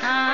他。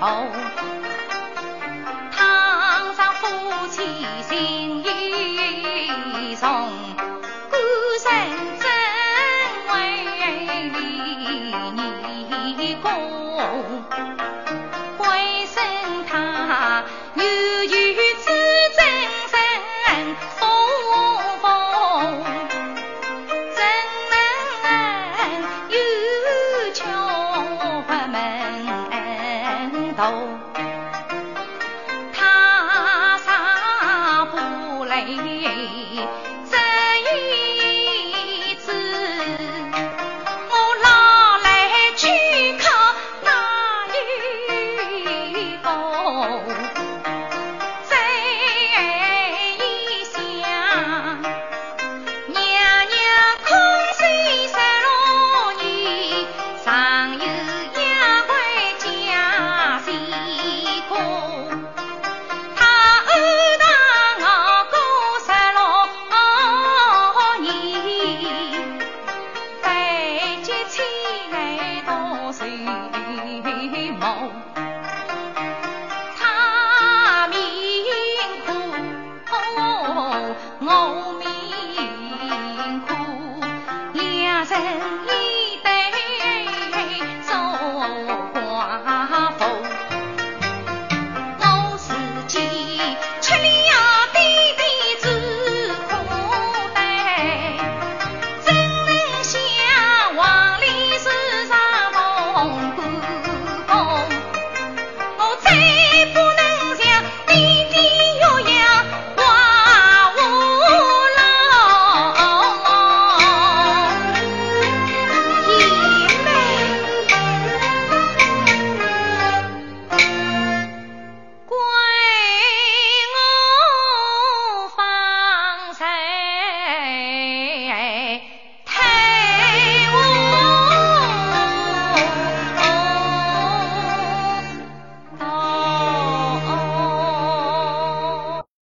后汤上夫妻情意重孤臣怎为你共他杀不来。谋。他命苦，我命。